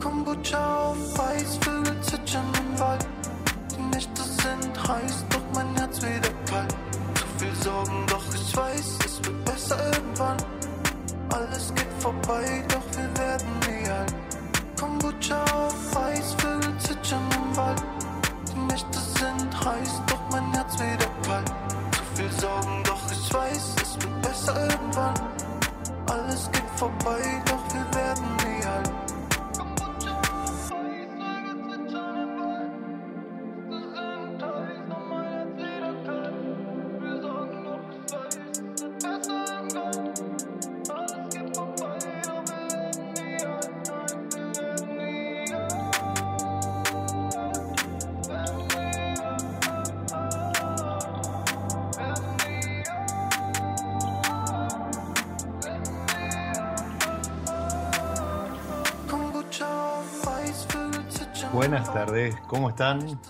Kombucha auf Eis, Vögel zitschen im Wald. Die Nächte sind heiß, doch mein Herz wieder kalt. Zu viel Sorgen, doch ich weiß, es wird besser irgendwann. Alles geht vorbei, doch wir werden nie alt. Kombucha auf Eis, Vögel zitschen im Wald. Die Nächte sind heiß, doch mein Herz wieder kalt viel Sorgen, doch ich weiß, es wird besser irgendwann. Alles geht vorbei, ne? ¿Cómo están?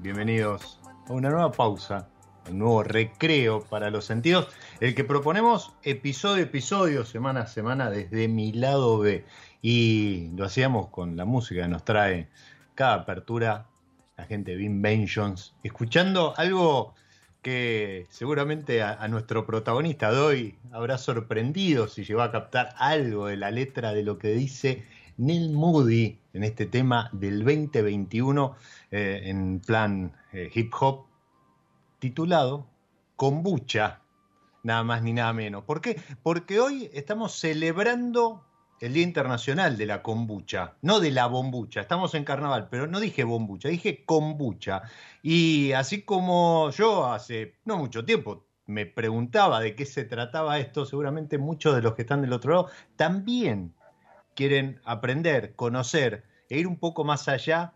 Bienvenidos a una nueva pausa, un nuevo recreo para los sentidos, el que proponemos episodio a episodio, semana a semana, desde mi lado B. Y lo hacíamos con la música que nos trae cada apertura la gente de Vin Vengeance, escuchando algo que seguramente a, a, nuestro protagonista de hoy habrá sorprendido si llegó a captar algo de la letra de lo que dice Neil Moody en este tema del 2021 eh, en plan eh, hip hop titulado Kombucha, nada más ni nada menos. ¿Por qué? Porque hoy estamos celebrando el Día Internacional de la Kombucha, no de la bombucha. Estamos en carnaval, pero no dije bombucha, dije kombucha. Y así como yo hace no mucho tiempo me preguntaba de qué se trataba esto, seguramente muchos de los que están del otro lado también quieren aprender, conocer e ir un poco más allá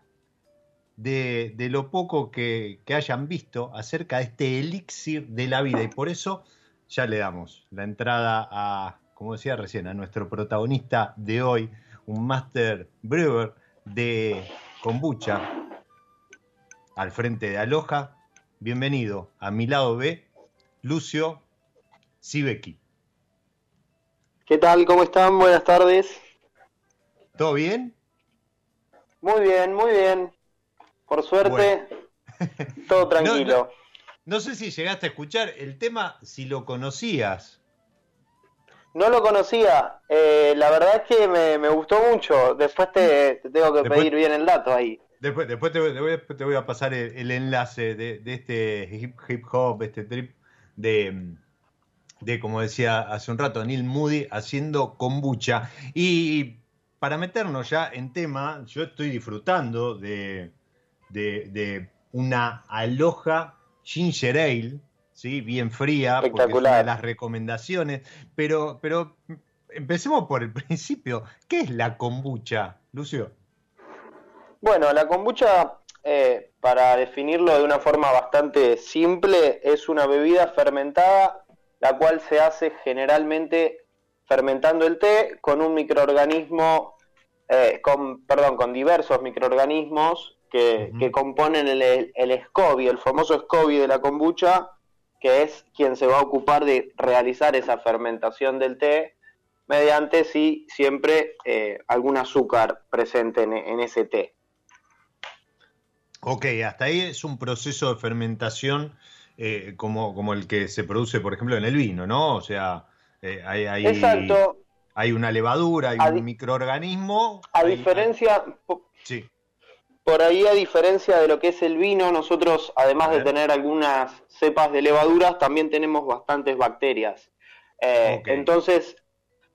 de, lo poco que, hayan visto acerca de este elixir de la vida. Y por eso ya le damos la entrada a, como decía recién, a nuestro protagonista de hoy, un Master Brewer de kombucha al frente de Aloha. Bienvenido a mi lado B, Lucio Sibeki. ¿Qué tal? ¿Cómo están? Buenas tardes. ¿Todo bien? Muy bien, muy bien. Por suerte, todo tranquilo. No, sé si llegaste a escuchar el tema, si lo conocías. No lo conocía. Eh, la verdad es que me, gustó mucho. Después te, tengo que pedir bien el dato ahí. Después, después te, voy, te, voy, a pasar el, enlace de, este hip, hip, hop, este trip de, de, como decía hace un rato, Neil Moody haciendo kombucha. Y para meternos ya en tema, yo estoy disfrutando de, de, una aloja ginger ale, ¿sí? bien fría, porque es una de las recomendaciones, pero, pero empecemos por el principio. ¿Qué es la kombucha, Lucio? Bueno, la kombucha, eh, para definirlo de una forma bastante simple, es una bebida fermentada, la cual se hace generalmente fermentando el té con un microorganismo, eh, con, perdón, con diversos microorganismos que, componen el, el, SCOBY, el famoso SCOBY de la kombucha, que es quien se va a ocupar de realizar esa fermentación del té mediante sí siempre eh, algún azúcar presente en, ese té. Ok, hasta ahí es un proceso de fermentación eh, como, como el que se produce, por ejemplo, en el vino, ¿no? O sea, eh, hay, hay, Exacto. Hay una levadura, hay un microorganismo. A diferencia, sí por ahí, a diferencia de lo que es el vino, nosotros, además de tener algunas cepas de levaduras, también tenemos bastantes bacterias. Eh, entonces,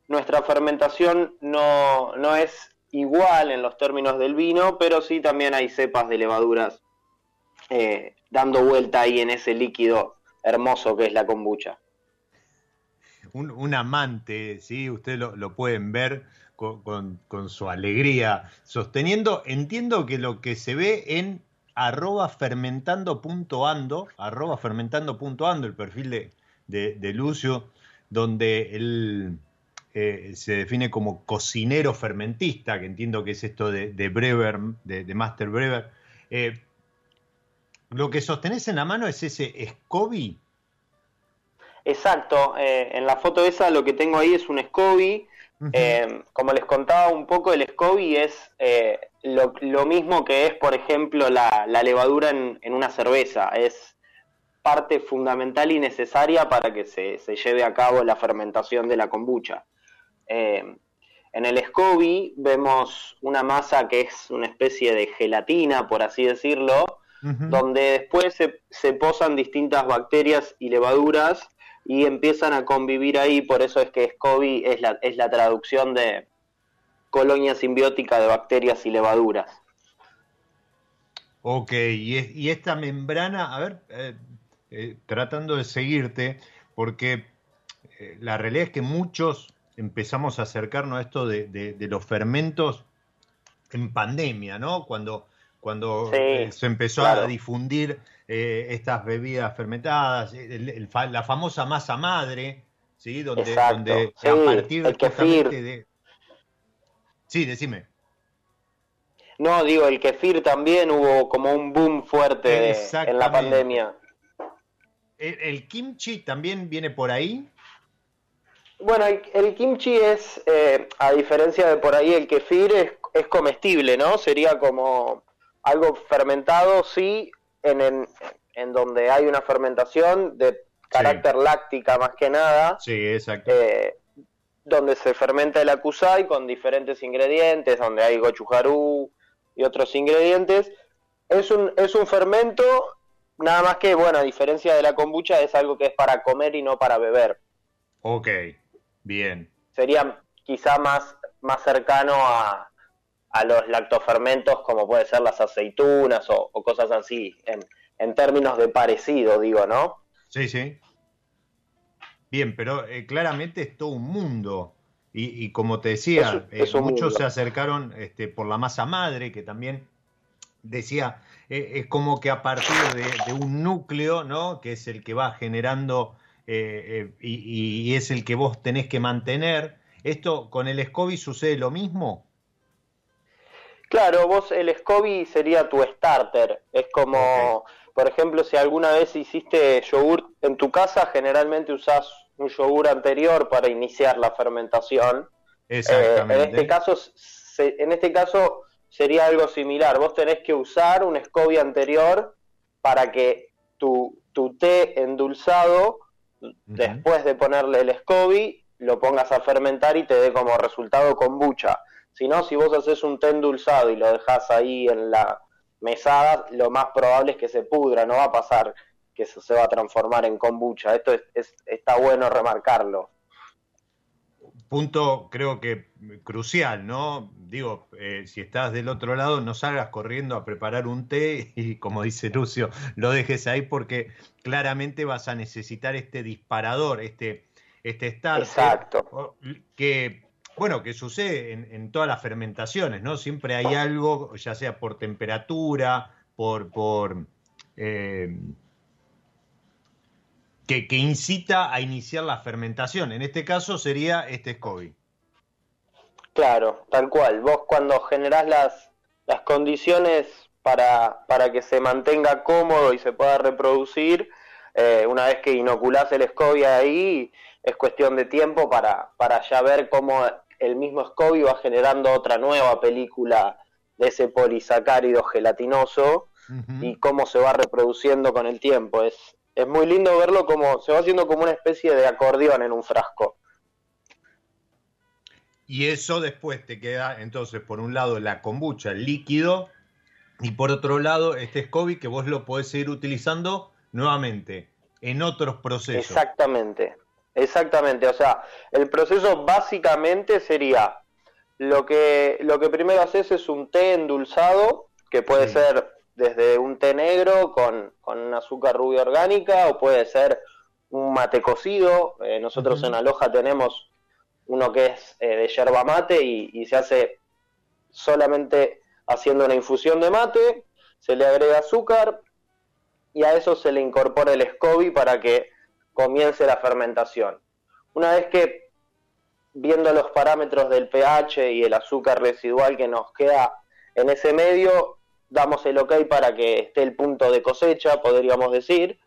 nuestra fermentación no, no es igual en los términos del vino, pero sí también hay cepas de levaduras eh, dando vuelta ahí en ese líquido hermoso que es la kombucha. Un, amante, ¿sí? Ustedes lo, lo pueden ver con, su alegría sosteniendo. Entiendo que lo que se ve en arroba fermentando.ando, arroba fermentando.ando, el perfil de, de, Lucio, donde él eh, se define como cocinero fermentista, que entiendo que es esto de, de Brewer, de, Master Brewer. Eh, lo que sostenés en la mano es ese SCOBY. Exacto, eh, en la foto esa lo que tengo ahí es un SCOBY eh, como les contaba un poco, el SCOBY es eh, lo, mismo que es, por ejemplo, la, levadura en, una cerveza. Es parte fundamental y necesaria para que se, lleve a cabo la fermentación de la kombucha. En el SCOBY vemos una masa que es una especie de gelatina, por así decirlo, donde después se, se posan distintas bacterias y levaduras y empiezan a convivir ahí, por eso es que SCOBY es la, es la traducción de colonia simbiótica de bacterias y levaduras. Ok, y, esta membrana, a ver, eh, eh, tratando de seguirte, porque eh, la realidad es que muchos empezamos a acercarnos a esto de, los fermentos en pandemia, ¿no? Cuando, cuando se empezó a difundir eh, estas bebidas fermentadas, la famosa masa madre, ¿sí? Donde, donde a partir de... Sí, decime. No, digo, el kefir también hubo como un boom fuerte en la pandemia. ¿El, kimchi también viene por ahí? Bueno, el, kimchi es, eh, a diferencia de por ahí, el kefir es, es comestible, ¿no? Sería como algo fermentado, sí, en, en, donde hay una fermentación de carácter láctica más que nada. Sí, exacto. Eh, donde se fermenta el akusai con diferentes ingredientes, donde hay gochujaru y otros ingredientes. Es un, es un fermento, nada más que, bueno, a diferencia de la kombucha, es algo que es para comer y no para beber. Ok, bien. Sería quizá más, más cercano a, a los lactofermentos como puede ser las aceitunas o, cosas así, en, en, términos de parecido, digo, ¿no? Sí, sí. Bien, pero eh, claramente es todo un mundo. Y, como te decía, eh, muchos se acercaron este, por la masa madre, que también decía, eh, es como que a partir de, un núcleo, ¿no? Que es el que va generando y, y, es el que vos tenés que mantener. ¿Esto con el SCOBY sucede lo mismo? Claro, vos el SCOBY sería tu starter. Es como, por ejemplo, si alguna vez hiciste yogur en tu casa, generalmente usás un yogur anterior para iniciar la fermentación. Exactamente. Eh, en este caso, en este caso sería algo similar. Vos tenés que usar un SCOBY anterior para que tu, tu té endulzado, después de ponerle el SCOBY, lo pongas a fermentar y te dé como resultado kombucha. Si no, si vos haces un té endulzado y lo dejas ahí en la mesada, lo más probable es que se pudra, no va a pasar que eso se va a transformar en kombucha. Esto es, está bueno remarcarlo. Punto creo que crucial, ¿no? Digo, eh, si estás del otro lado, no salgas corriendo a preparar un té y como dice Lucio, lo dejes ahí porque claramente vas a necesitar este disparador, este, este starter. Exacto. Que, bueno, que sucede en, todas las fermentaciones, ¿no? Siempre hay algo, ya sea por temperatura, por... eh, que, incita a iniciar la fermentación. En este caso sería este SCOBY. Claro, tal cual. Vos cuando generás las, las condiciones para, para que se mantenga cómodo y se pueda reproducir, eh, una vez que inoculás el SCOBY ahí, es cuestión de tiempo para, para ya ver cómo el mismo SCOBY va generando otra nueva película de ese polisacárido gelatinoso y cómo se va reproduciendo con el tiempo. Es, es muy lindo verlo como se va haciendo como una especie de acordeón en un frasco. Y eso después te queda, entonces, por un lado la kombucha, el líquido, y por otro lado este SCOBY que vos lo podés seguir utilizando nuevamente en otros procesos. Exactamente, exactamente. O sea, el proceso básicamente sería lo que, lo que primero haces es un té endulzado, que puede ser desde un té negro con, con azúcar rubia orgánica o puede ser un mate cocido. Eh, nosotros en Aloja tenemos uno que es eh, de yerba mate y, se hace solamente haciendo una infusión de mate, se le agrega azúcar y a eso se le incorpora el SCOBY para que comience la fermentación. Una vez que viendo los parámetros del pH y el azúcar residual que nos queda en ese medio, damos el ok para que esté el punto de cosecha, podríamos decir.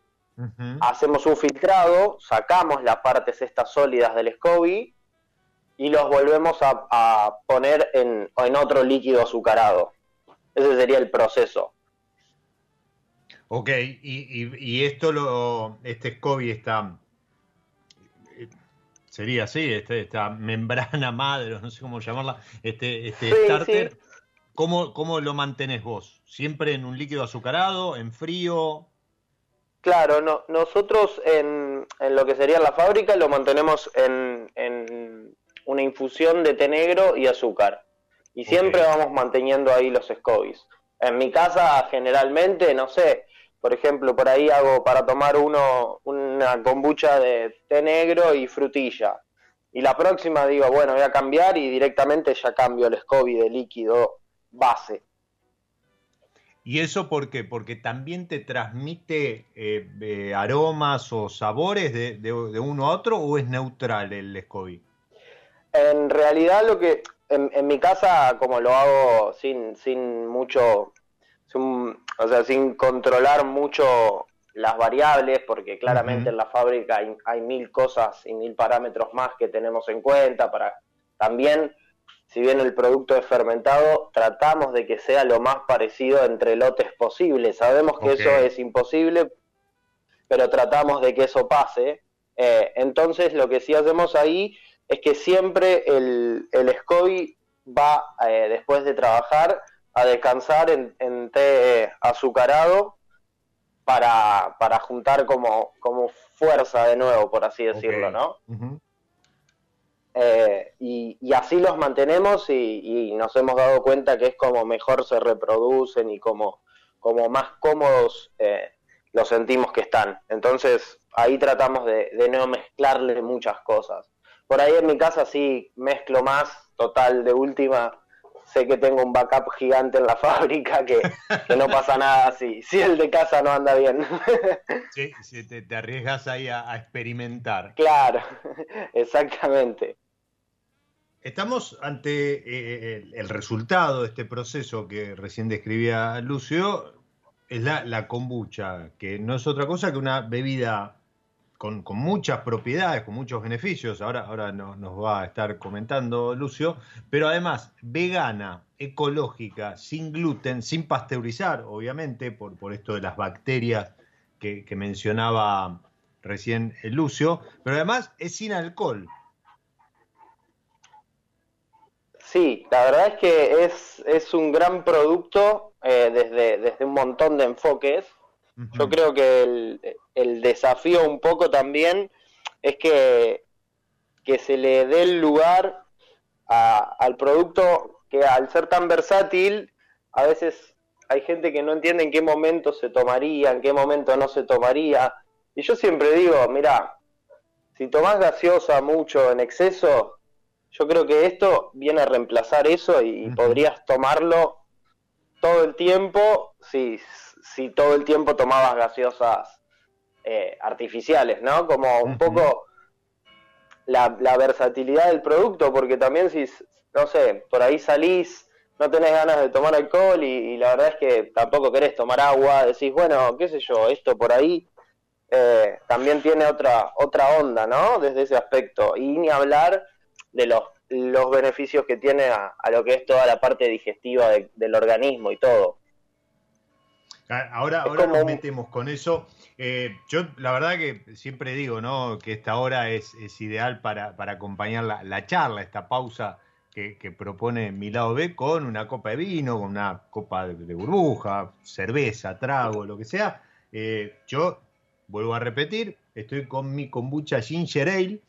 Hacemos un filtrado, sacamos las partes estas sólidas del SCOBY y los volvemos a, poner en, otro líquido azucarado. Ese sería el proceso. Ok, y, esto lo, este SCOBY está, sería así, este, esta membrana madre, no sé cómo llamarla, este, este starter, ¿cómo, lo mantenés vos? ¿Siempre en un líquido azucarado, en frío? Claro, no, nosotros en, en lo que sería la fábrica lo mantenemos en, una infusión de té negro y azúcar. Y siempre vamos manteniendo ahí los scobies. En mi casa generalmente, no sé, por ejemplo, por ahí hago para tomar uno una kombucha de té negro y frutilla. Y la próxima digo, bueno, voy a cambiar y directamente ya cambio el SCOBY de líquido base. ¿Y eso por qué? ¿Porque también te transmite eh, eh, aromas o sabores de, de, uno a otro o es neutral el SCOBY? En realidad lo que en, mi casa, como lo hago sin, sin mucho, o sea, sin controlar mucho las variables, porque claramente en la fábrica hay, mil cosas y mil parámetros más que tenemos en cuenta para también, si bien el producto es fermentado, tratamos de que sea lo más parecido entre lotes posible. Sabemos que eso es imposible, pero tratamos de que eso pase. Eh, entonces lo que sí hacemos ahí es que siempre el, el SCOBY va, eh, después de trabajar, a descansar en, té azucarado para, para juntar como, como, fuerza de nuevo, por así decirlo, ¿no? Eh, y, así los mantenemos y, nos hemos dado cuenta que es como mejor se reproducen y como, como más cómodos eh, los sentimos que están. Entonces ahí tratamos de, de no mezclarle muchas cosas. Por ahí en mi casa sí mezclo más, total, de última. Sé que tengo un backup gigante en la fábrica, que, no pasa nada si, si el de casa no anda bien. Sí, si te, arriesgas ahí a, experimentar. Claro, exactamente. Estamos ante eh, el, resultado de este proceso que recién describía Lucio, es la, la kombucha, que no es otra cosa que una bebida con, muchas propiedades, con muchos beneficios, ahora, ahora nos, va a estar comentando Lucio, pero además vegana, ecológica, sin gluten, sin pasteurizar, obviamente, por, por esto de las bacterias que, mencionaba recién Lucio, pero además es sin alcohol. Sí, la verdad es que es, es un gran producto eh, desde, desde un montón de enfoques. Yo creo que el, el desafío un poco también es que, que se le dé el lugar al producto que al ser tan versátil, a veces hay gente que no entiende en qué momento se tomaría, en qué momento no se tomaría. Y yo siempre digo, mira, si tomás gaseosa mucho en exceso, yo creo que esto viene a reemplazar eso y, podrías tomarlo todo el tiempo si, si todo el tiempo tomabas gaseosas eh, artificiales, ¿no? Como un poco la, la, versatilidad del producto, porque también si, no sé, por ahí salís, no tenés ganas de tomar alcohol y, la verdad es que tampoco querés tomar agua, decís, bueno, qué sé yo, esto por ahí eh, también tiene otra, otra onda, ¿no? Desde ese aspecto. Y ni hablar de los, los beneficios que tiene a, lo que es toda la parte digestiva del organismo y todo. Ahora, ahora nos metemos con eso. Eh, yo la verdad que siempre digo, ¿no? Que esta hora es, es ideal para, para acompañar la, la, charla, esta pausa que, que, propone mi lado B con una copa de vino, con una copa de, burbuja, cerveza, trago, lo que sea. Eh, yo vuelvo a repetir, estoy con mi kombucha ginger ale,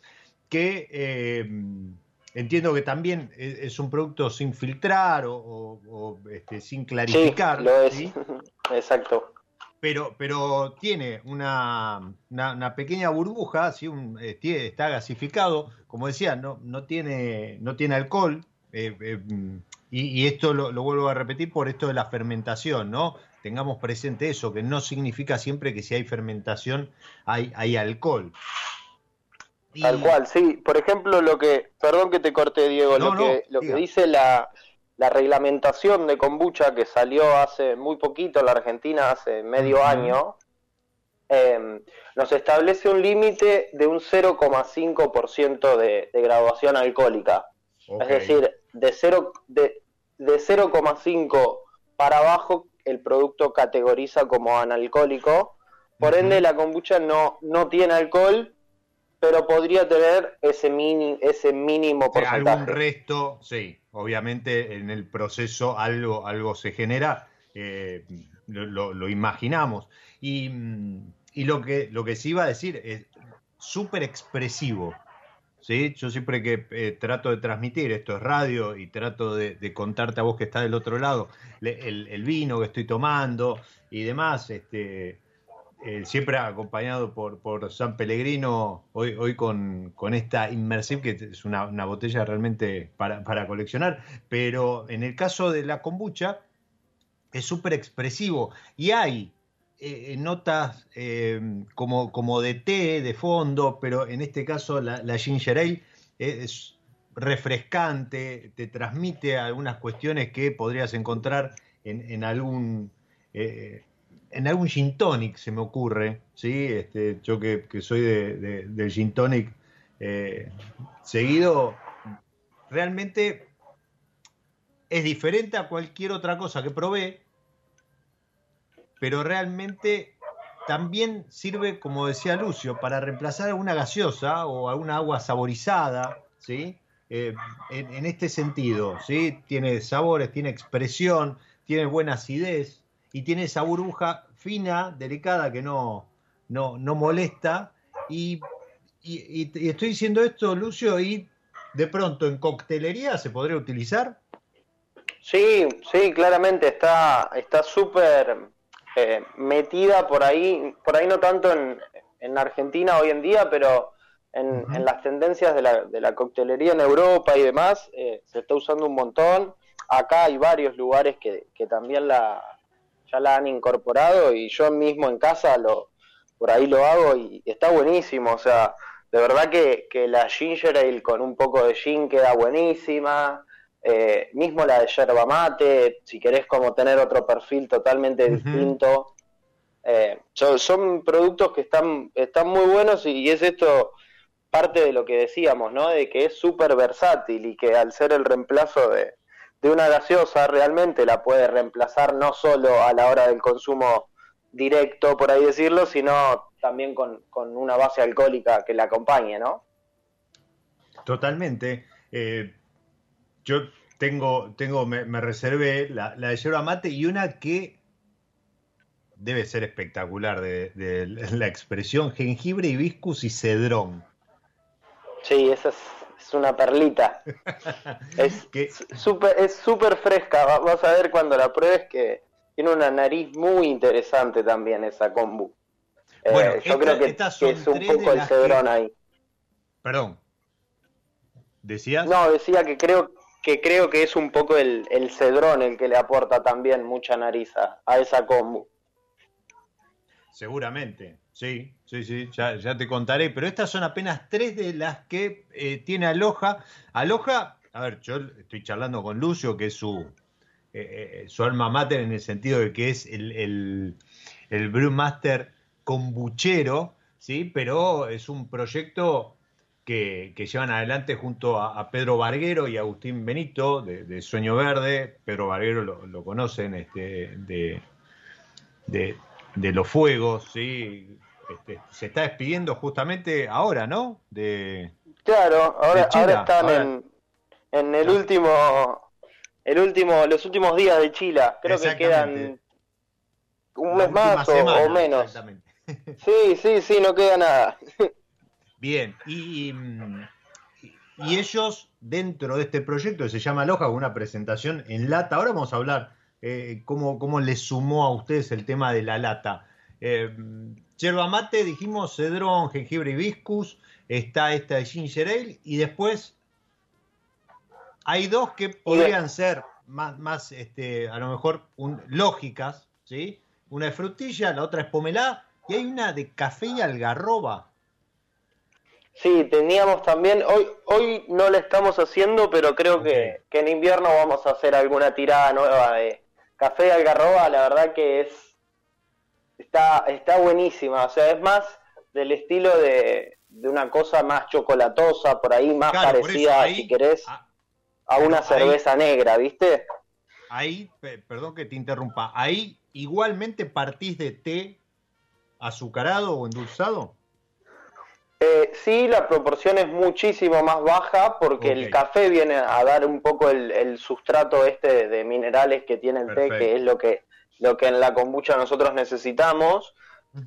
que eh, entiendo que también es, un producto sin filtrar o, este, sin clarificar. Sí, lo es. Exacto. Pero, pero tiene una, una, pequeña burbuja, ¿sí? Eh, está gasificado, como decía, no, no, tiene, no tiene alcohol, eh, y, esto lo, lo, vuelvo a repetir por esto de la fermentación, ¿no? tengamos presente eso, que no significa siempre que si hay fermentación hay, hay alcohol. Tal cual, sí. Por ejemplo, lo que, perdón que te corté, Diego, lo, que, lo que dice la, la, reglamentación de kombucha que salió hace muy poquito en la Argentina, hace medio año, em, nos establece un límite de un 0,5% de, de graduación alcohólica. Es decir, de 0,5 de, de 0,5 para abajo el producto categoriza como analcohólico. Por ende, la kombucha no, no tiene alcohol, pero podría tener ese, mini, ese mínimo porcentaje. algún resto, sí, obviamente en el proceso algo, algo se genera, eh, lo, imaginamos. Y, y, lo, que, lo que sí iba a decir es súper expresivo. ¿sí? Yo siempre que eh, trato de transmitir, esto es radio, y trato de, contarte a vos que está del otro lado, el, vino que estoy tomando y demás, este, eh, siempre acompañado por, San Pellegrino, hoy, hoy con, esta Immersive, que es una, botella realmente para, para, coleccionar, pero en el caso de la kombucha, es súper expresivo. Y hay eh, notas eh, como, como de té, de fondo, pero en este caso la, ginger ale es refrescante, te transmite algunas cuestiones que podrías encontrar en, algún eh, en algún gin tonic, se me ocurre, ¿sí? Este, yo que, soy de, del gin tonic seguido, realmente es diferente a cualquier otra cosa que probé, pero realmente también sirve, como decía Lucio, para reemplazar alguna gaseosa o alguna agua saborizada, ¿sí? Eh, en, este sentido, ¿sí? Tiene sabores, tiene expresión, tiene buena acidez y tiene esa burbuja fina, delicada, que no, no, molesta. Y, y, estoy diciendo esto, Lucio, y de pronto en coctelería se podría utilizar. Sí, sí, claramente está súper eh, metida por ahí, por ahí no tanto en, en Argentina hoy en día, pero en, en las tendencias de la, de la, coctelería en Europa y demás, eh, se está usando un montón. Acá hay varios lugares que, que también la, ya la han incorporado y yo mismo en casa lo por ahí lo hago y está buenísimo, o sea, de verdad que, que la ginger ale con un poco de gin queda buenísima, eh, mismo la de yerba mate, si querés como tener otro perfil totalmente distinto. Eh, son, productos que están, están muy buenos y, es esto parte de lo que decíamos, ¿no? De que es súper versátil y que al ser el reemplazo de, de una gaseosa realmente la puede reemplazar no solo a la hora del consumo directo, por ahí decirlo, sino también con, con una base alcohólica que la acompañe, ¿no? Totalmente. Eh, yo tengo, tengo me, reservé la, de yerba mate y una que debe ser espectacular de, la expresión jengibre, hibiscus y cedrón. Sí, esa es, una perlita. es súper es super fresca. Vas a ver cuando la pruebes que tiene una nariz muy interesante también esa kombu. Bueno, eh, yo creo que, es un poco el cedrón ahí Perdón. ¿Decías? No, decía que creo que creo que es un poco el, el cedrón el que le aporta también mucha nariz a, esa combo. Seguramente, sí, sí, sí, ya, ya, te contaré, pero estas son apenas tres de las que eh, tiene Aloja. Aloja, a ver, yo estoy charlando con Lucio, que es su, eh, eh, su alma mater en el sentido de que es el, el, el brewmaster kombuchero, ¿sí? Pero es un proyecto que, llevan adelante junto a, Pedro Barguero y Agustín Benito de, Sueño Verde. Pedro Barguero lo, conocen este, de, los fuegos, ¿sí? Este, se está despidiendo justamente ahora, ¿no? De, claro, ahora, están En, en, el último, el último, los últimos días de Chile. Creo que quedan un mes más o, menos. Sí, sí, sí, no queda nada. Bien, y, y, ellos dentro de este proyecto que se llama Loja, con una presentación en lata, ahora vamos a hablar eh, cómo, cómo les sumó a ustedes el tema de la lata. Eh, yerba mate, dijimos cedrón, jengibre hibiscus, está esta de ginger ale y después hay dos que podrían ser más, más este, a lo mejor lógicas, ¿sí? Una de frutilla, la otra es pomelá y hay una de café y algarroba. Sí, teníamos también, hoy, hoy no la estamos haciendo, pero creo que, en invierno vamos a hacer alguna tirada nueva de café de algarroba, la verdad que es, está, está buenísima, o sea, es más del estilo de, una cosa más chocolatosa, por ahí más parecida, si querés, a, una cerveza negra, ¿viste? Ahí, perdón que te interrumpa, ahí igualmente partís de té azucarado o endulzado. Eh, sí, la proporción es muchísimo más baja porque el café viene a dar un poco el, sustrato este de, minerales que tiene el té, que es lo que, lo que en la kombucha nosotros necesitamos.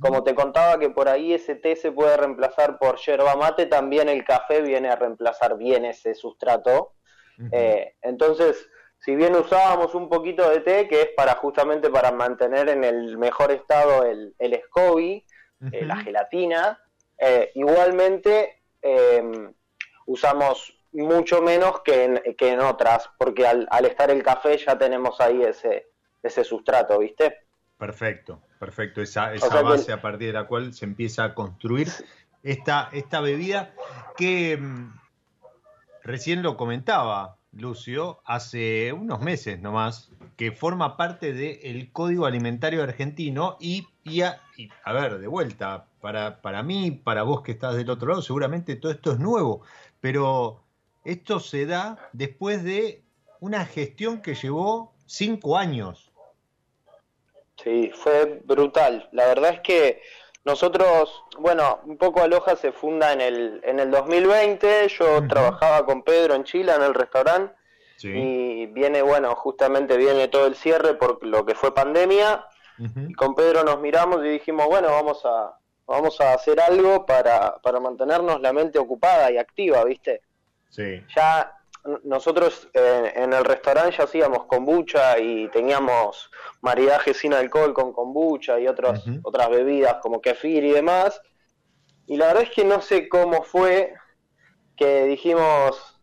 Como te contaba que por ahí ese té se puede reemplazar por yerba mate, también el café viene a reemplazar bien ese sustrato. Eh, entonces, si bien usábamos un poquito de té, que es para justamente para mantener en el mejor estado el, el SCOBY, eh, la gelatina, eh, igualmente em, usamos mucho menos que en, que en otras, porque al, estar el café ya tenemos ahí ese, ese sustrato, ¿viste? Perfecto, perfecto. Esa, esa base a partir de la cual se empieza a construir esta, esta bebida que em, recién lo comentaba Lucio hace unos meses nomás, que forma parte del Código Alimentario Argentino y, y, a, a ver, de vuelta, para, para mí, para vos que estás del otro lado, seguramente todo esto es nuevo, pero esto se da después de una gestión que llevó cinco años. Sí, fue brutal. La verdad es que nosotros, bueno, un poco Aloja se funda en el, en el 2020, yo trabajaba con Pedro en Chile en el restaurante y viene, bueno, justamente viene todo el cierre por lo que fue pandemia y con Pedro nos miramos y dijimos, bueno, vamos a, vamos a hacer algo para, para mantenernos la mente ocupada y activa, ¿viste? Sí. Ya nosotros eh, en el restaurante ya hacíamos kombucha y teníamos maridaje sin alcohol con kombucha y otras, otras bebidas como kefir y demás. Y la verdad es que no sé cómo fue que dijimos,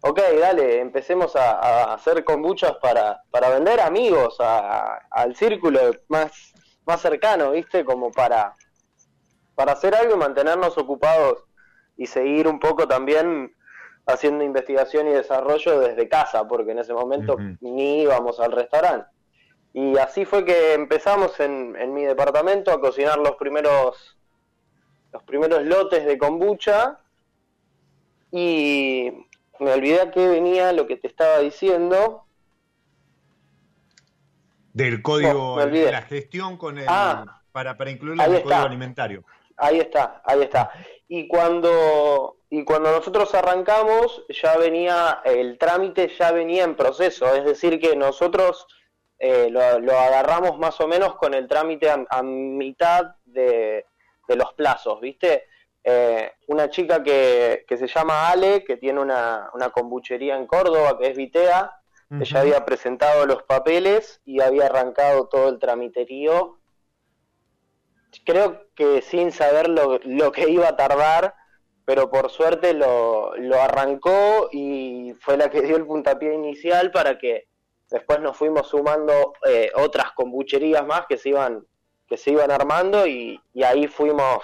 ok, dale, empecemos a, hacer kombuchas para, para vender amigos, al círculo más, más cercano, ¿viste? Como para, para hacer algo y mantenernos ocupados y seguir un poco también haciendo investigación y desarrollo desde casa, porque en ese momento ni íbamos al restaurante. Y así fue que empezamos en, en, mi departamento a cocinar los primeros los primeros lotes de kombucha y me olvidé que venía lo que te estaba diciendo. Del código oh, de la gestión con el, ah. para, para incluirlo en el código alimentario. Ahí está, ahí está. Y cuando, y cuando nosotros arrancamos, ya venía, el trámite ya venía en proceso, es decir, que nosotros eh, lo, agarramos más o menos con el trámite a, mitad de, los plazos, ¿viste? Eh, una chica que, que, se llama Ale, que tiene una, una kombuchería en Córdoba, que es Vitea, ella había presentado los papeles y había arrancado todo el tramiterío creo que sin saber lo, que iba a tardar, pero por suerte lo, lo arrancó y fue la que dio el puntapié inicial para que después nos fuimos sumando eh, otras kombucherías más que se iban que se iban armando y, ahí fuimos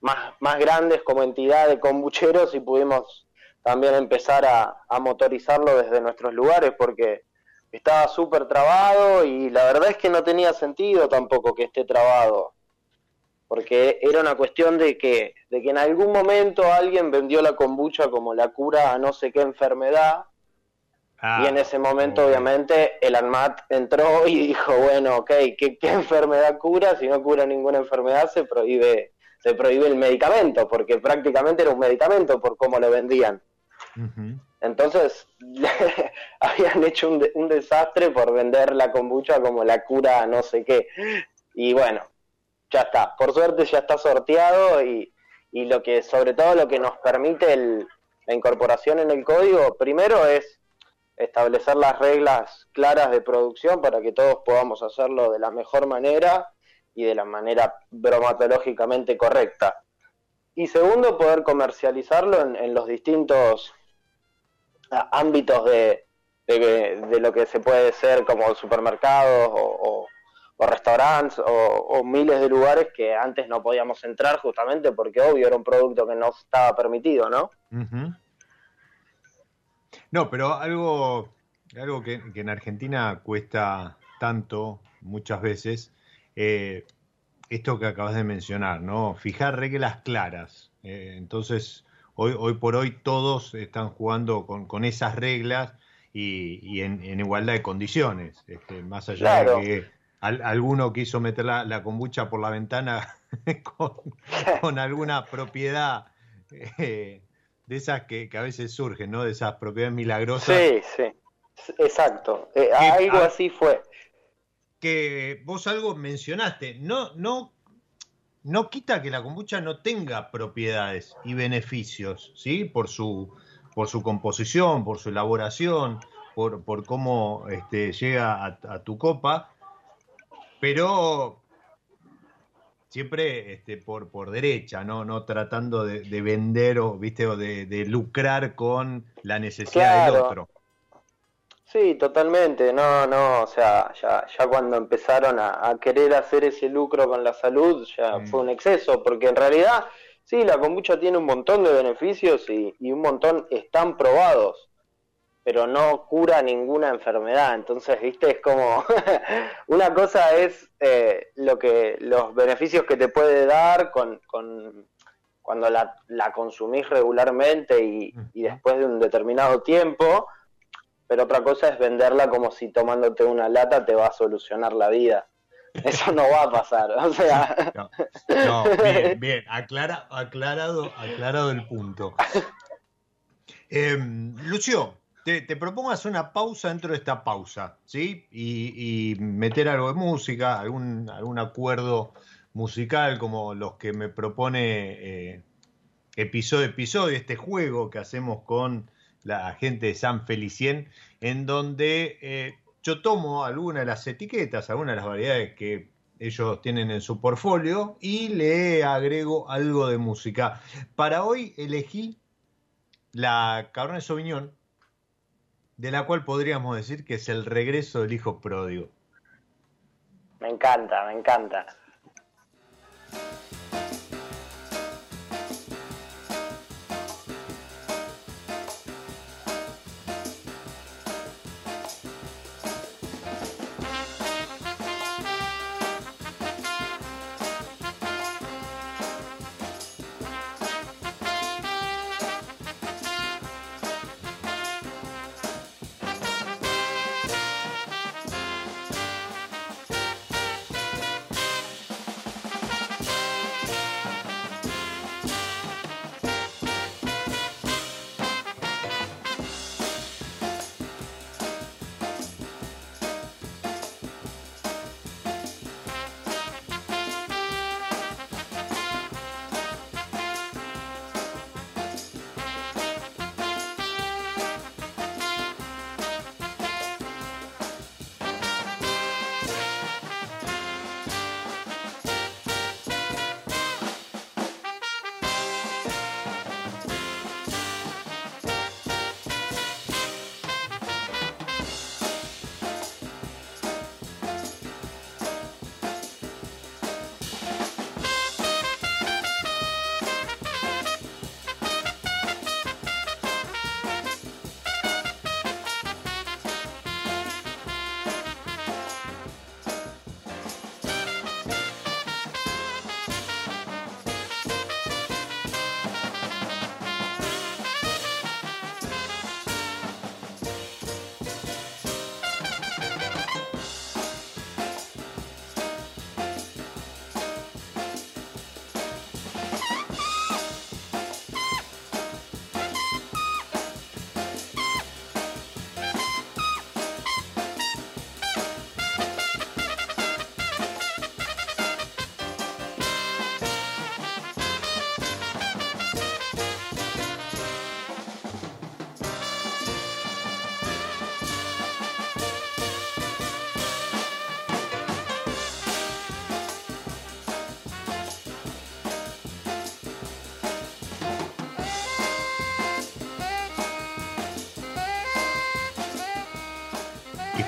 más, más grandes como entidad de kombucheros y pudimos también empezar a, a motorizarlo desde nuestros lugares porque estaba súper trabado y la verdad es que no tenía sentido tampoco que esté trabado porque era una cuestión de que, de que en algún momento alguien vendió la kombucha como la cura a no sé qué enfermedad, y en ah, ese momento obviamente el ANMAT entró y dijo, bueno, ok, ¿qué, enfermedad cura? Si no cura ninguna enfermedad se prohíbe, se prohíbe el medicamento, porque prácticamente era un medicamento por cómo lo vendían. Entonces, habían hecho un, un, desastre por vender la kombucha como la cura a no sé qué. Y bueno, ya está. Por suerte ya está sorteado y, y lo que, sobre todo lo que nos permite el, la incorporación en el código, primero es establecer las reglas claras de producción para que todos podamos hacerlo de la mejor manera y de la manera bromatológicamente correcta. Y segundo, poder comercializarlo en, los distintos ámbitos de, de, lo que se puede ser como supermercados o, o restaurantes o, miles de lugares que antes no podíamos entrar justamente porque obvio era un producto que no estaba permitido, ¿no? No, pero algo, algo que, en Argentina cuesta tanto muchas veces, eh, esto que acabas de mencionar, ¿no? Fijar reglas claras. Eh, entonces, hoy, hoy por hoy todos están jugando con, esas reglas y, en, igualdad de condiciones, este, más allá de que alguno quiso meter la, la kombucha por la ventana con, alguna propiedad eh, de esas que, a veces surgen, ¿no? De esas propiedades milagrosas. Sí, sí, exacto. Eh, algo así fue. Que vos algo mencionaste, no, no, no quita que la kombucha no tenga propiedades y beneficios, ¿sí? Por su, por su composición, por su elaboración, por, por cómo este, llega a tu copa pero siempre este, por, por derecha, ¿no? No tratando de, vender o, ¿viste? o de, lucrar con la necesidad del otro. Sí, totalmente. No, no, o sea, ya, ya cuando empezaron a, querer hacer ese lucro con la salud, ya mm. fue un exceso, porque en realidad, sí, la kombucha tiene un montón de beneficios y, y un montón están probados pero no cura ninguna enfermedad. Entonces, viste, es como una cosa es eh, lo que los beneficios que te puede dar con, con cuando la, la, consumís regularmente y, y, después de un determinado tiempo, pero otra cosa es venderla como si tomándote una lata te va a solucionar la vida. Eso no va a pasar, o sea. No, bien, bien, Aclara, aclarado, aclarado el punto. Eh, Lucio, te, propongo hacer una pausa dentro de esta pausa, ¿sí? Y, meter algo de música, algún, algún acuerdo musical como los que me propone eh, episodio episodio, este juego que hacemos con la gente de San Felicien, en donde eh, yo tomo alguna de las etiquetas, algunas de las variedades que ellos tienen en su portfolio y le agrego algo de música. Para hoy elegí la Cabernet Sauvignon de la cual podríamos decir que es el regreso del hijo pródigo. Me encanta, me encanta.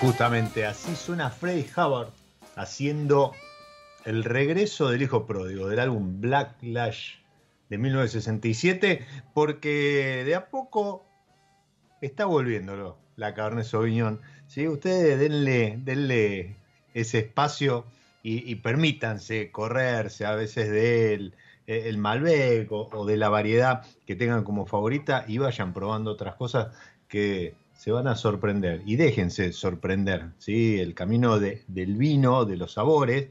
Justamente así suena Freddie Hubbard haciendo el regreso del hijo pródigo del álbum Black Lash de 1967, porque de a poco está volviéndolo la Cabernet Sauvignon. ¿sí? Ustedes denle, denle ese espacio y, permítanse correrse a veces de él, eh, el Malbec o, de la variedad que tengan como favorita y vayan probando otras cosas que se van a sorprender y déjense sorprender, ¿sí? El camino del vino, de los sabores,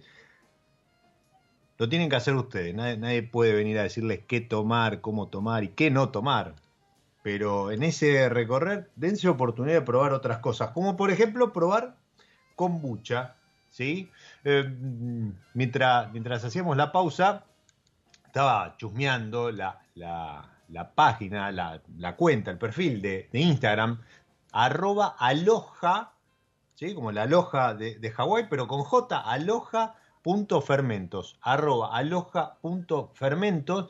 lo tienen que hacer ustedes, nadie, nadie, puede venir a decirles qué tomar, cómo tomar y qué no tomar. Pero en ese recorrer, dense oportunidad de probar otras cosas, como por ejemplo probar kombucha, ¿sí? Eh, mientras, mientras hacíamos la pausa, estaba chusmeando la, página, la, cuenta, el perfil de, Instagram, arroba aloja, ¿sí? como la aloja de, de Hawái, pero con J, aloja.fermentos, arroba aloja.fermentos.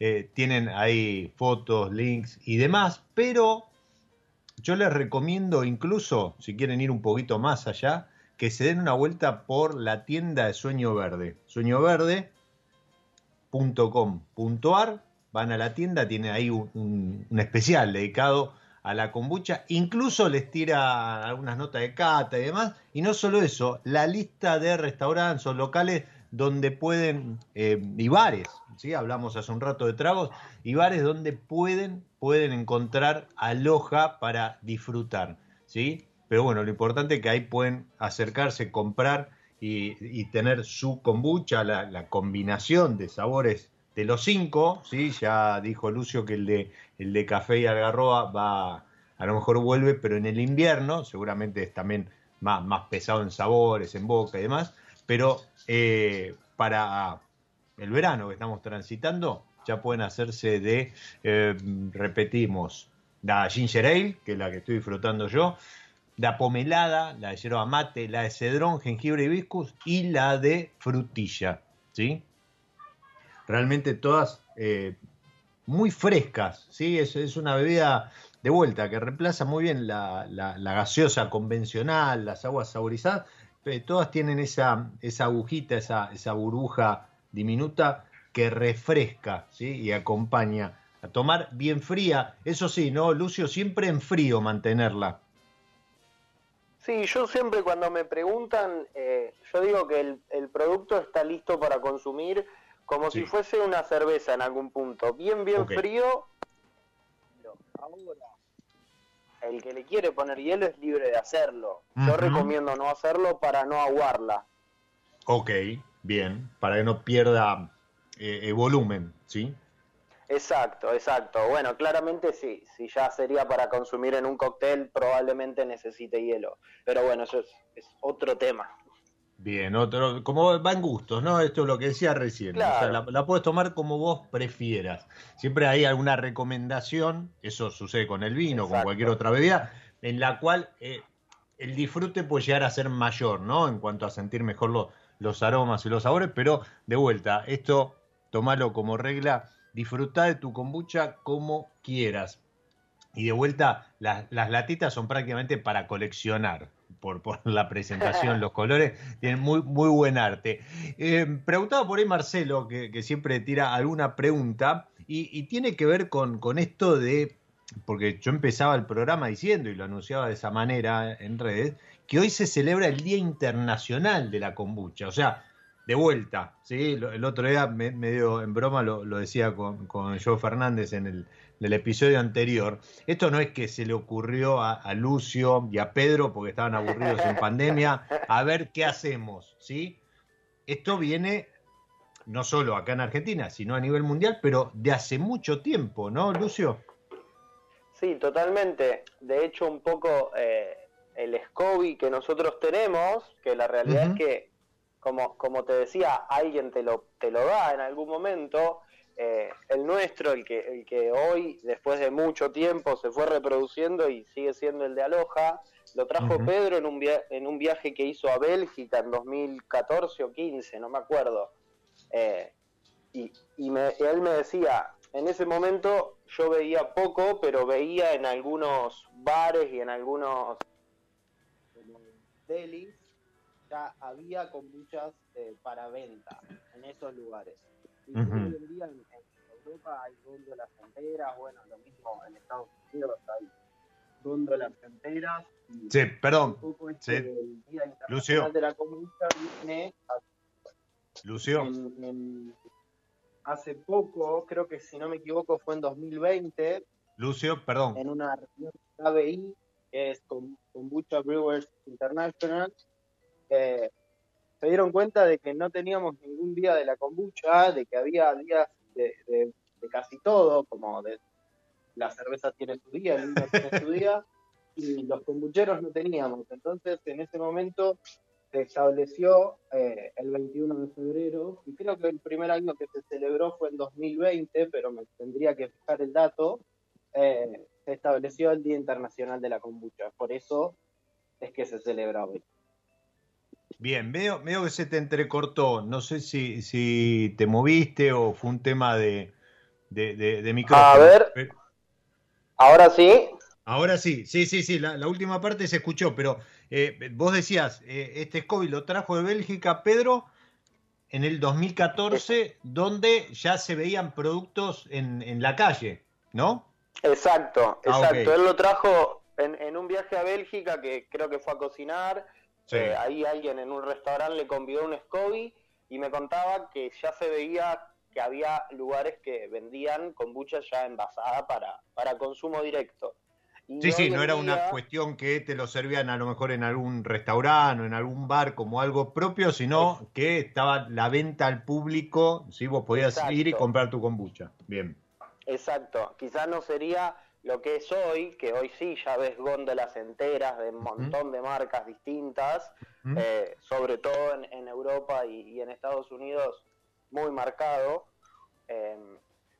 Eh, tienen ahí fotos, links y demás, pero yo les recomiendo incluso, si quieren ir un poquito más allá, que se den una vuelta por la tienda de Sueño Verde. Sueñoverde.com.ar. Van a la tienda, tiene ahí un, especial dedicado a la kombucha. Incluso les tira algunas notas de cata y demás. Y no solo eso, la lista de restaurantes o locales donde pueden, eh, y bares, ¿sí? hablamos hace un rato de tragos, y bares donde pueden, pueden encontrar aloja para disfrutar. ¿sí? pero bueno, lo importante es que ahí pueden acercarse, comprar y, tener su kombucha, la, combinación de sabores de los cinco, ¿sí? ya dijo Lucio que el de, el de café y algarroba va, a lo mejor vuelve, pero en el invierno seguramente es también más, más pesado en sabores, en boca y demás, pero eh, para el verano que estamos transitando ya pueden hacerse de, eh, repetimos, la ginger ale, que es la que estoy disfrutando yo, la pomelada, la de yerba mate, la de cedrón, jengibre y hibiscus y la de frutilla, ¿sí? Realmente todas eh, muy frescas, ¿sí? Es, una bebida de vuelta que reemplaza muy bien la, gaseosa convencional, las aguas saborizadas, pero todas tienen esa, esa agujita, esa, esa burbuja diminuta que refresca, ¿sí? Y acompaña a tomar bien fría, eso sí, ¿no, Lucio? Siempre en frío mantenerla Sí, yo siempre cuando me preguntan, eh, yo digo que el, producto está listo para consumir como si fuese una cerveza en algún punto, bien, bien frío. Pero ahora, el que le quiere poner hielo es libre de hacerlo. Yo recomiendo no hacerlo para no aguarla. Ok, bien, para que no pierda eh, volumen, ¿sí? Exacto, exacto. Bueno, claramente sí, si ya sería para consumir en un cóctel, probablemente necesite hielo. Pero bueno, eso es, otro tema. Bien, otro, como va en gustos, ¿no? Esto es lo que decía recién. O sea, la, puedes tomar como vos prefieras. Siempre hay alguna recomendación, eso sucede con el vino, con cualquier otra bebida, en la cual eh, el disfrute puede llegar a ser mayor, ¿no? En cuanto a sentir mejor los aromas y los sabores, pero de vuelta, esto tomalo como regla disfruta de tu kombucha como quieras. Y de vuelta, las, latitas son prácticamente para coleccionar. Por, la presentación, los colores, tienen muy, muy buen arte. Eh, preguntaba por ahí Marcelo, que, siempre tira alguna pregunta, y, tiene que ver con, con, esto de, porque yo empezaba el programa diciendo, y lo anunciaba de esa manera en redes, que hoy se celebra el Día Internacional de la Kombucha. O sea, de vuelta, ¿sí? El otro día, medio en broma, lo, decía con, con Joe Fernández en el, episodio anterior. Esto no es que se le ocurrió a, Lucio y a Pedro, porque estaban aburridos en pandemia, a ver qué hacemos, ¿sí? Esto viene no solo acá en Argentina, sino a nivel mundial, pero de hace mucho tiempo, ¿no, Lucio? Sí, totalmente. De hecho, un poco eh, el SCOBY que nosotros tenemos, que la realidad es que como, como te decía, alguien te lo, te lo da en algún momento. Eh, el nuestro, el que, el que hoy, después de mucho tiempo, se fue reproduciendo y sigue siendo el de Aloja, lo trajo Pedro en un, en un viaje que hizo a Bélgica en 2014 o 15, no me acuerdo. Eh, y, y, él me decía, en ese momento yo veía poco, pero veía en algunos bares y en algunos delis, ya había kombuchas eh, para venta en esos lugares. Y hoy en día en, Europa hay góndolas enteras, bueno, lo mismo en Estados Unidos hay góndolas enteras. Sí, perdón. Este sí. El Día Internacional de la Kombucha viene Lucio. hace poco, creo que si no me equivoco fue en 2020. Lucio, perdón. En una reunión de ABI, que es Kombucha Brewers International, eh, se dieron cuenta de que no teníamos ningún día de la kombucha, de que había días de, casi todo, como de la cerveza tiene su día, el vino tiene su día, y los kombucheros no teníamos. Entonces, en ese momento se estableció eh, el 21 de febrero, y creo que el primer año que se celebró fue en 2020, pero me tendría que fijar el dato, eh, se estableció el Día Internacional de la Kombucha. Por eso es que se celebra hoy. Bien, veo, veo que se te entrecortó. No sé si, si te moviste o fue un tema de, de, micrófono. A ver. Ahora sí. Ahora sí, sí, sí, sí. La, última parte se escuchó, pero eh, vos decías, eh, este SCOBY lo trajo de Bélgica, Pedro, en el 2014, donde ya se veían productos en, en la calle, ¿no? Exacto, ah, exacto. Él lo trajo en, en un viaje a Bélgica que creo que fue a cocinar eh, ahí alguien en un restaurante le convidó un SCOBY y me contaba que ya se veía que había lugares que vendían kombucha ya envasada para, para consumo directo. sí, sí, no era una cuestión que te lo servían a lo mejor en algún restaurante o en algún bar como algo propio, sino que estaba la venta al público, si vos podías ir y comprar tu kombucha. Bien. Exacto, quizás no sería lo que es hoy, que hoy sí ya ves góndolas enteras de un montón de marcas distintas, eh, sobre todo en, Europa y, en Estados Unidos, muy marcado, em,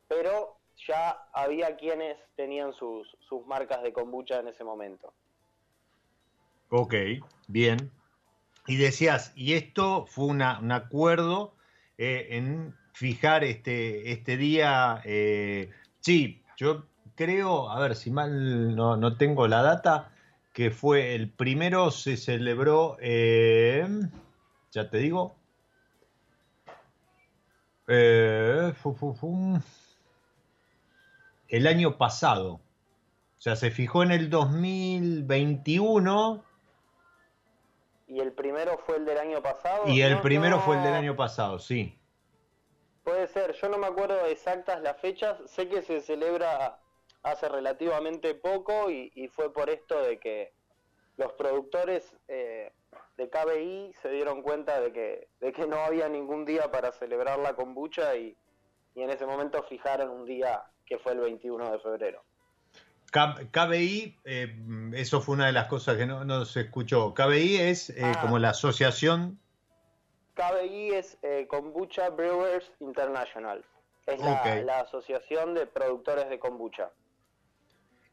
pero ya había quienes tenían sus, sus marcas de kombucha en ese momento. Ok, bien. Y decías, y esto fue un acuerdo eh, en fijar este, este día. Eh, sí, yo creo, a ver si mal no, tengo la data, que fue el primero, se celebró, eh, ya te digo, eh, el año pasado. O sea, se fijó en el 2021. ¿Y el primero fue el del año pasado? Y el primero fue el del año pasado, sí. Puede ser, yo no me acuerdo exactas las fechas, sé que se celebra hace relativamente poco y, fue por esto de que los productores eh, de KBI se dieron cuenta de que, de que no había ningún día para celebrar la kombucha y, y en ese momento fijaron un día que fue el 21 de febrero. KBI, eh, eso fue una de las cosas que no, se escuchó. KBI es eh, ah. como la asociación. KBI es Kombucha Brewers International. Es la, la, asociación de productores de kombucha.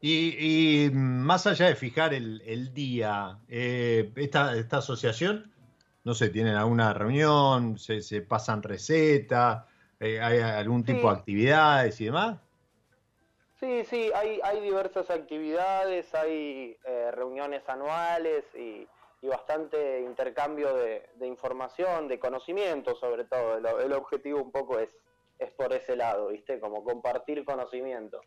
Y, más allá de fijar el, día, eh, esta, esta, asociación, no sé, ¿tienen alguna reunión? ¿Se, se pasan recetas? Eh, ¿Hay algún tipo de actividades y demás? Sí, sí, hay, hay diversas actividades, hay eh, reuniones anuales y, bastante intercambio de, información, de conocimiento sobre todo. El, el objetivo un poco es, es por ese lado, ¿viste? Como compartir conocimiento.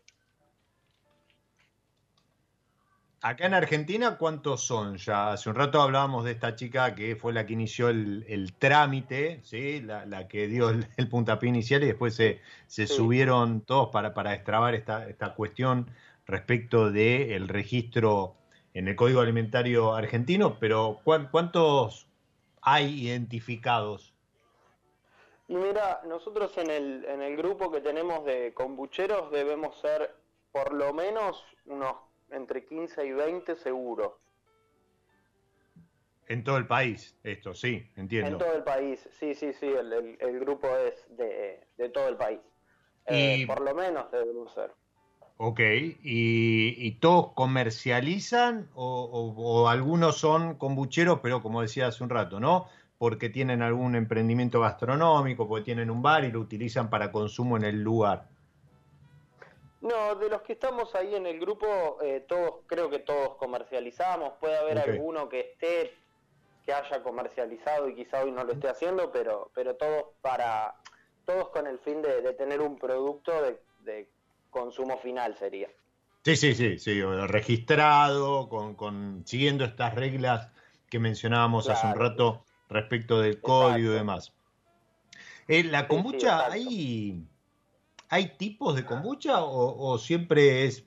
Acá en Argentina, ¿cuántos son ya? Hace un rato hablábamos de esta chica que fue la que inició el, trámite, ¿sí? La, que dio el, puntapié inicial y después se, subieron todos para, para destrabar esta, esta cuestión respecto del registro en el Código Alimentario argentino, pero ¿cuántos hay identificados? Mira, nosotros en el, en el grupo que tenemos de kombucheros debemos ser por lo menos unos entre 15 y 20 seguro. En todo el país, esto, sí, entiendo. En todo el país, sí, sí, sí, el, el, grupo es de, de, todo el país. Eh, por lo menos deben ser. Ok, ¿Y, ¿y, todos comercializan o, o, algunos son kombucheros, pero como decía hace un rato, ¿no? Porque tienen algún emprendimiento gastronómico, porque tienen un bar y lo utilizan para consumo en el lugar. No, de los que estamos ahí en el grupo, eh, todos, creo que todos comercializamos. Puede haber alguno que esté, que haya comercializado y quizá hoy no lo esté haciendo, pero, pero todos para, todos con el fin de, tener un producto de, consumo final sería. Sí, sí, sí, sí, registrado, con, con siguiendo estas reglas que mencionábamos hace un rato respecto del código y demás. Eh, la kombucha, ¿hay, ¿hay tipos de kombucha o, siempre es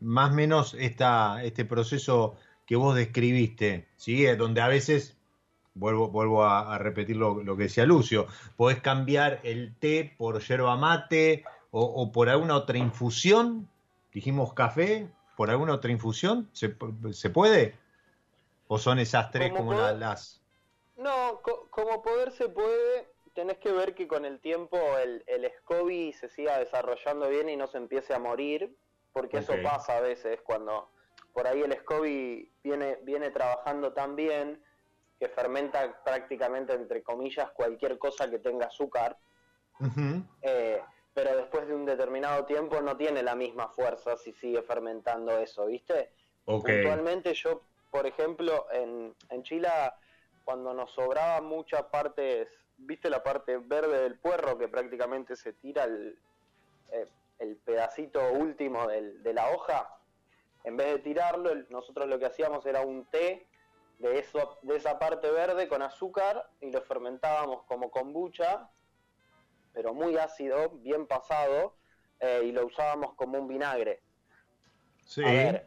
más o menos esta, este proceso que vos describiste? ¿sí? Donde a veces, vuelvo, vuelvo a, repetir lo, que decía Lucio, podés cambiar el té por yerba mate o, por alguna otra infusión. Dijimos café, por alguna otra infusión, ¿se, se puede? ¿O son esas tres como, las... No, como poder se puede, tenés que ver que con el tiempo el, el SCOBY se siga desarrollando bien y no se empiece a morir, porque eso pasa a veces cuando por ahí el SCOBY viene, viene trabajando tan bien que fermenta prácticamente, entre comillas, cualquier cosa que tenga azúcar, eh, pero después de un determinado tiempo no tiene la misma fuerza si sigue fermentando eso, ¿viste? Puntualmente yo, por ejemplo, en, en Chile, cuando nos sobraban muchas partes ¿viste la parte verde del puerro que prácticamente se tira el, eh, el pedacito último de la hoja? En vez de tirarlo, nosotros lo que hacíamos era un té de, eso, de esa parte verde con azúcar y lo fermentábamos como kombucha, pero muy ácido, bien pasado, eh, y lo usábamos como un vinagre. Sí, bien.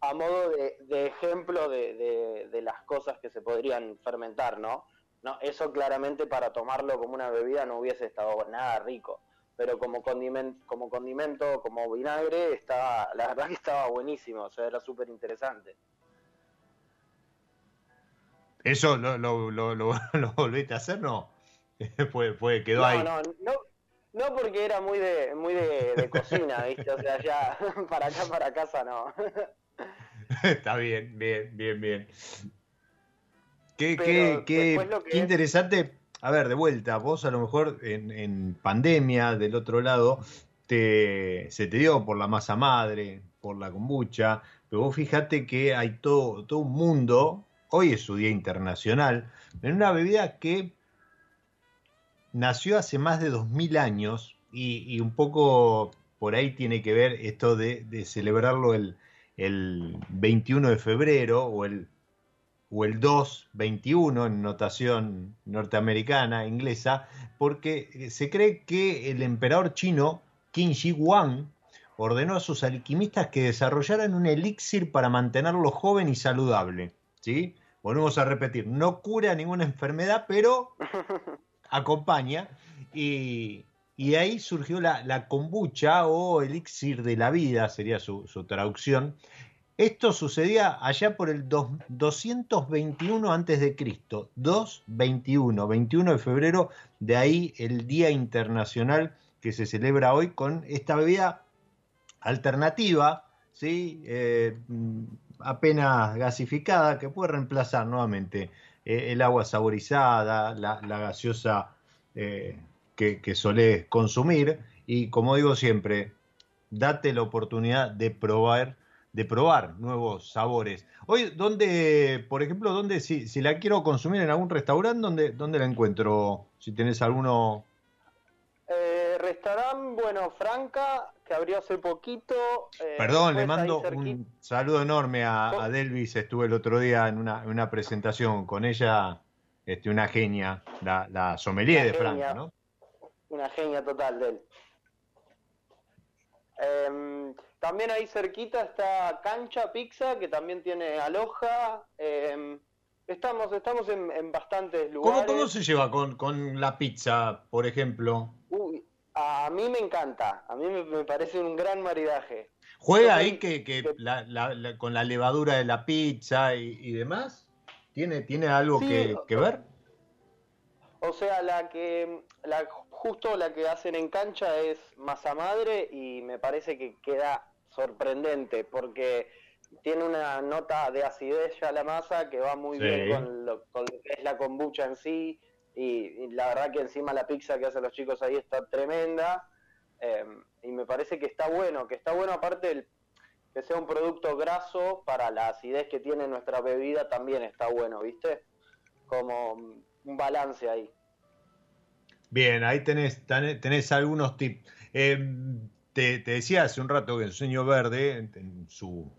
A, modo de, ejemplo de, de, las cosas que se podrían fermentar, ¿no? No, eso claramente para tomarlo como una bebida no hubiese estado nada rico. Pero como condimento, como condimento, como vinagre, estaba, la verdad que estaba buenísimo, o sea, era súper interesante. ¿Eso lo, lo, lo, lo, volviste a hacer? No. fue, fue, quedó ahí. No, no, no, porque era muy de, muy de, cocina, ¿viste? O sea, ya para acá, para casa, no. Está bien, bien, bien, bien. Qué, qué, interesante. A ver, de vuelta, vos a lo mejor en, pandemia, del otro lado, te, se te dio por la masa madre, por la kombucha, pero vos fíjate que hay todo, todo un mundo, hoy es su Día Internacional, en una bebida que nació hace más de 2000 años y, un poco por ahí tiene que ver esto de, celebrarlo el, el 21 de febrero o el o el 221 en notación norteamericana, inglesa, porque eh, se cree que el emperador chino Qin Shi Huang ordenó a sus alquimistas que desarrollaran un elixir para mantenerlo joven y saludable. ¿sí? Volvemos a repetir, no cura ninguna enfermedad, pero acompaña. Y, de ahí surgió la, kombucha o elixir de la vida, sería su, su traducción, esto sucedía allá por el 221 antes de Cristo, 221, 21 de febrero, de ahí el Día Internacional que se celebra hoy con esta bebida alternativa, ¿sí? Eh, apenas gasificada, que puede reemplazar nuevamente eh, el agua saborizada, la, gaseosa eh, que, que consumir. Y como digo siempre, date la oportunidad de probar de probar nuevos sabores. Hoy, ¿dónde, por ejemplo, dónde, si, si la quiero consumir en algún restaurante, ¿dónde, dónde la encuentro? Si tenés alguno... Eh, restaurante, bueno, Franca, que abrió hace poquito. Eh, Perdón, le mando un saludo enorme a, a, Delvis. Estuve el otro día en una, en una presentación con ella, este, una genia, la, la sommelier de Franca, ¿no? Una genia total de él. Eh, también ahí cerquita está Cancha Pizza, que también tiene aloja. Em, estamos estamos en, bastantes lugares. ¿Cómo, se lleva con, la pizza, por ejemplo? Uy, a mí me encanta. A mí me, parece un gran maridaje. ¿Juega ahí que, con la levadura de la pizza y, demás? ¿Tiene, tiene algo que, ver? O sea, la que la, justo la que hacen en cancha es masa madre y me parece que queda sorprendente porque tiene una nota de acidez ya la masa que va muy bien con lo, que es la kombucha en sí y, la verdad que encima la pizza que hacen los chicos ahí está tremenda Em, y me parece que está bueno, que está bueno aparte el, que sea un producto graso para la acidez que tiene nuestra bebida también está bueno, ¿viste? Como un balance ahí. Bien, ahí tenés, tenés algunos tips. Em, te, decía hace un rato que el sueño verde, en su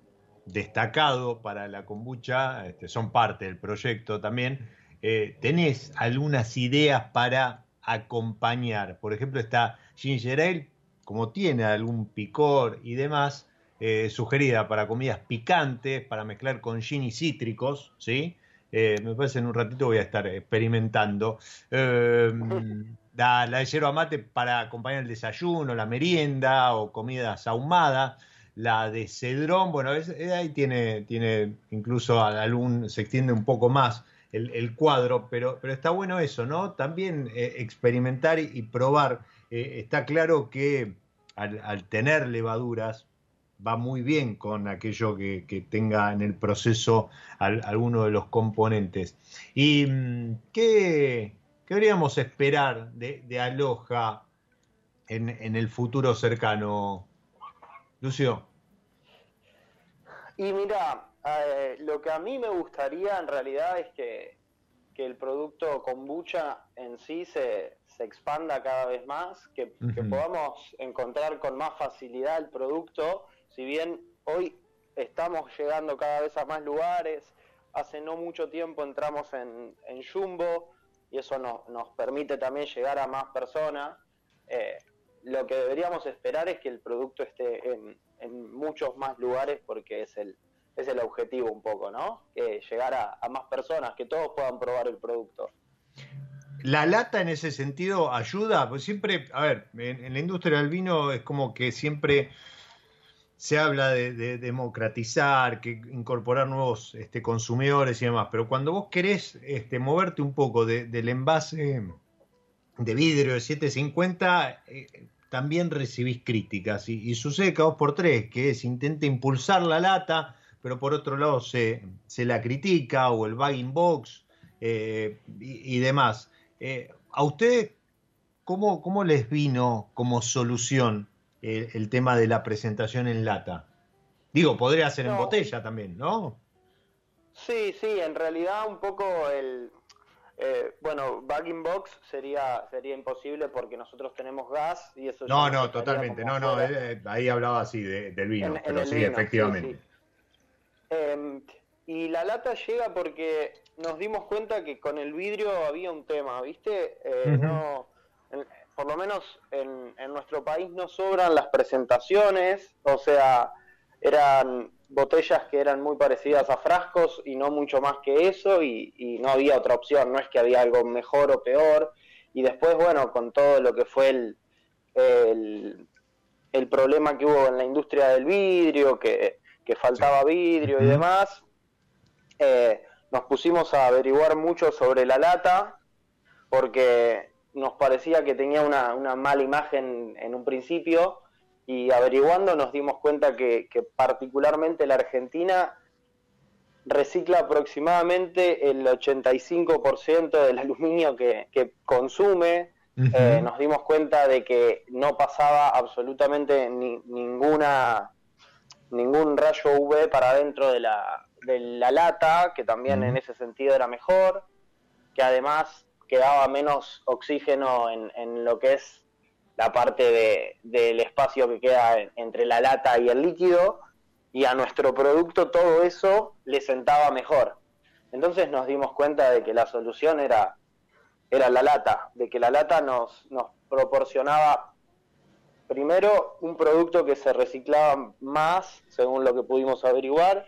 destacado para la kombucha, este, son parte del proyecto también. Eh, ¿Tenés algunas ideas para acompañar? Por ejemplo, está ginger ale, como tiene algún picor y demás, eh, sugerida para comidas picantes, para mezclar con gin y cítricos, ¿sí? Eh, me parece en un ratito voy a estar experimentando. Em, la, la, de yerba mate para acompañar el desayuno, la merienda o comidas ahumadas. La de cedrón, bueno, ahí tiene, tiene incluso algún, se extiende un poco más el, cuadro, pero, pero está bueno eso, ¿no? También eh, experimentar y, probar. Eh, está claro que al, tener levaduras va muy bien con aquello que, tenga en el proceso alguno de los componentes. ¿Y mm, qué, qué deberíamos esperar de, de Aloha en, en el futuro cercano, Lucio? Y mira, eh, lo que a mí me gustaría en realidad es que, el producto kombucha en sí se, se expanda cada vez más, que, podamos encontrar con más facilidad el producto, si bien hoy estamos llegando cada vez a más lugares, hace no mucho tiempo entramos en, en Jumbo y eso nos permite también llegar a más personas. Eh, lo que deberíamos esperar es que el producto esté en, en muchos más lugares porque es el, es el objetivo un poco, ¿no? Que llegar a, más personas, que todos puedan probar el producto. La lata en ese sentido ayuda, pues siempre, a ver, en, la industria del vino es como que siempre se habla de, democratizar, que incorporar nuevos este, consumidores y demás, pero cuando vos querés este, moverte un poco del envase de vidrio de 750, eh, también recibís críticas y, sucede cada dos por tres, que es intenta impulsar la lata, pero por otro lado se, la critica o el bagging box eh, y, demás. Eh, ¿A usted cómo, cómo les vino como solución el, tema de la presentación en lata? Digo, podría ser en botella también, ¿no? Sí, sí, en realidad un poco el, eh, bueno, bagging box sería sería imposible porque nosotros tenemos gas y eso. No, no, totalmente. No, no, eh, ahí hablaba así del vino, pero sí, efectivamente. Em, y la lata llega porque nos dimos cuenta que con el vidrio había un tema, ¿viste? Eh, no, por lo menos en, en nuestro país no sobran las presentaciones, o sea, eran botellas que eran muy parecidas a frascos y no mucho más que eso y, no había otra opción, no es que había algo mejor o peor. Y después, bueno, con todo lo que fue el, el, problema que hubo en la industria del vidrio, que, faltaba vidrio y demás, eh, nos pusimos a averiguar mucho sobre la lata porque nos parecía que tenía una, una mala imagen en un principio y averiguando nos dimos cuenta que, particularmente la Argentina recicla aproximadamente el 85% del aluminio que, consume. Eh, nos dimos cuenta de que no pasaba absolutamente ninguna ningún rayo UV para dentro de la, de la lata, que también en ese sentido era mejor, que además quedaba menos oxígeno en, en lo que es la parte del espacio que queda entre la lata y el líquido, y a nuestro producto todo eso le sentaba mejor. Entonces nos dimos cuenta de que la solución era, era la lata, de que la lata nos, nos proporcionaba primero un producto que se reciclaba más, según lo que pudimos averiguar,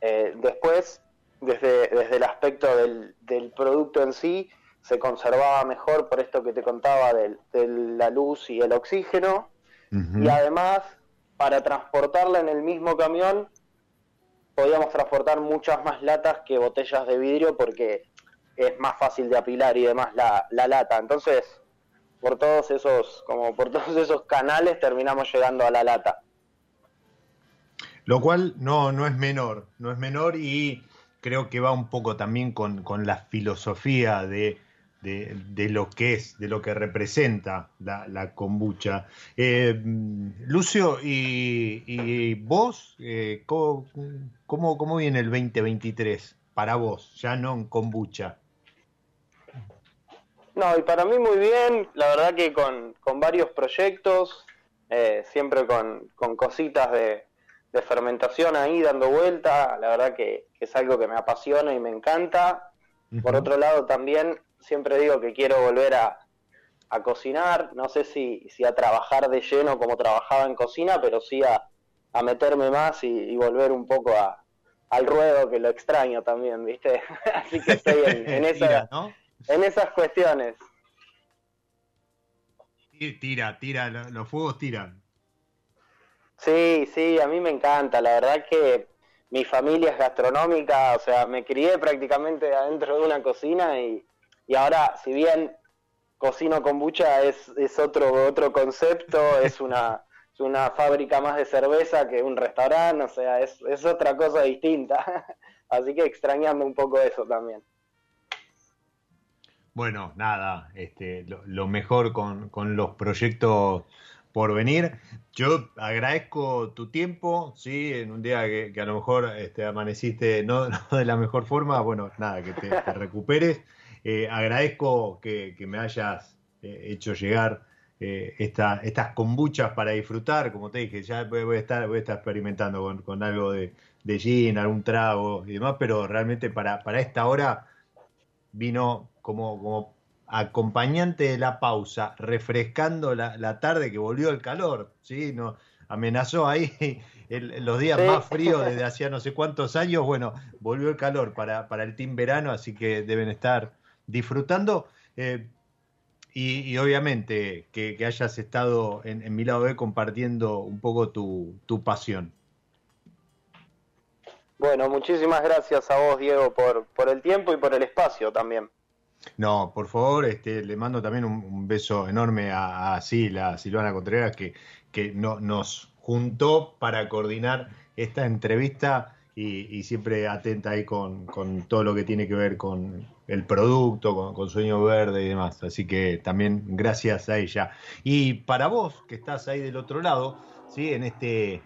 eh, después desde, desde el aspecto del, del producto en sí, se conservaba mejor por esto que te contaba de, la luz y el oxígeno. Y además, para transportarla en el mismo camión, podíamos transportar muchas más latas que botellas de vidrio porque es más fácil de apilar y demás la, lata. Entonces, por todos esos, como por todos esos canales terminamos llegando a la lata. Lo cual no, no es menor, no es menor y creo que va un poco también con, con la filosofía de de, lo que es, de lo que representa la, kombucha. Eh, Lucio, ¿y, vos eh, ¿cómo, cómo, viene el 2023 para vos, ya no en kombucha? No, y para mí muy bien, la verdad que con, varios proyectos, eh, siempre con, cositas de, fermentación ahí dando vuelta, la verdad que, es algo que me apasiona y me encanta. Por otro lado también siempre digo que quiero volver a, cocinar, no sé si, si, a trabajar de lleno como trabajaba en cocina, pero sí a, meterme más y, volver un poco a, al ruedo, que lo extraño también, ¿viste? Así que estoy en, en, en esas cuestiones. Tira, tira, los fuegos tiran. Sí, sí, a mí me encanta, la verdad que mi familia es gastronómica, o sea, me crié prácticamente adentro de una cocina y, y ahora, si bien cocino kombucha es, es otro, otro concepto, es una, una fábrica más de cerveza que un restaurante, o sea, es, es otra cosa distinta. Así que extrañando un poco eso también. Bueno, nada, este, lo, mejor con, con, los proyectos por venir. Yo agradezco tu tiempo, sí, en un día que, a lo mejor este, amaneciste no, de la mejor forma, bueno, nada, que te recuperes. Eh, agradezco que, me hayas eh, hecho llegar eh, estas kombuchas para disfrutar. Como te dije, ya voy, a, estar, voy a estar experimentando con, algo de, de, gin, algún trago y demás, pero realmente para, para esta hora vino como, como acompañante de la pausa, refrescando la, tarde que volvió el calor, ¿sí? No, amenazó ahí los días más fríos desde hacía no sé cuántos años, bueno, volvió el calor para, para el team verano, así que deben estar disfrutando. Eh, y, obviamente que, hayas estado en, mi lado B compartiendo un poco tu, pasión. Bueno, muchísimas gracias a vos, Diego, por, por el tiempo y por el espacio también. No, por favor, este, le mando también un, beso enorme a, a Sila, Silvana Contreras, que, que no, nos juntó para coordinar esta entrevista y, siempre atenta ahí con, todo lo que tiene que ver con el producto, con, Sueño Verde y demás. Así que también gracias a ella. Y para vos, que estás ahí del otro lado, ¿sí? en este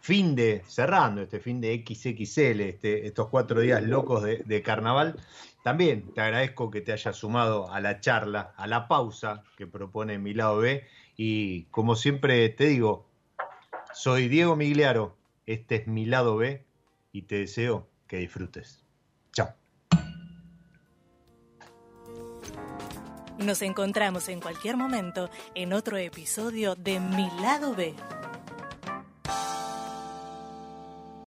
fin de, cerrando este fin de XXL, este, estos cuatro días locos de, carnaval, también te agradezco que te hayas sumado a la charla, a la pausa que propone mi lado B. Y como siempre te digo, soy Diego Migliaro, este es mi lado B y te deseo que disfrutes. Chao. Nos encontramos en cualquier momento en otro episodio de Mi lado B.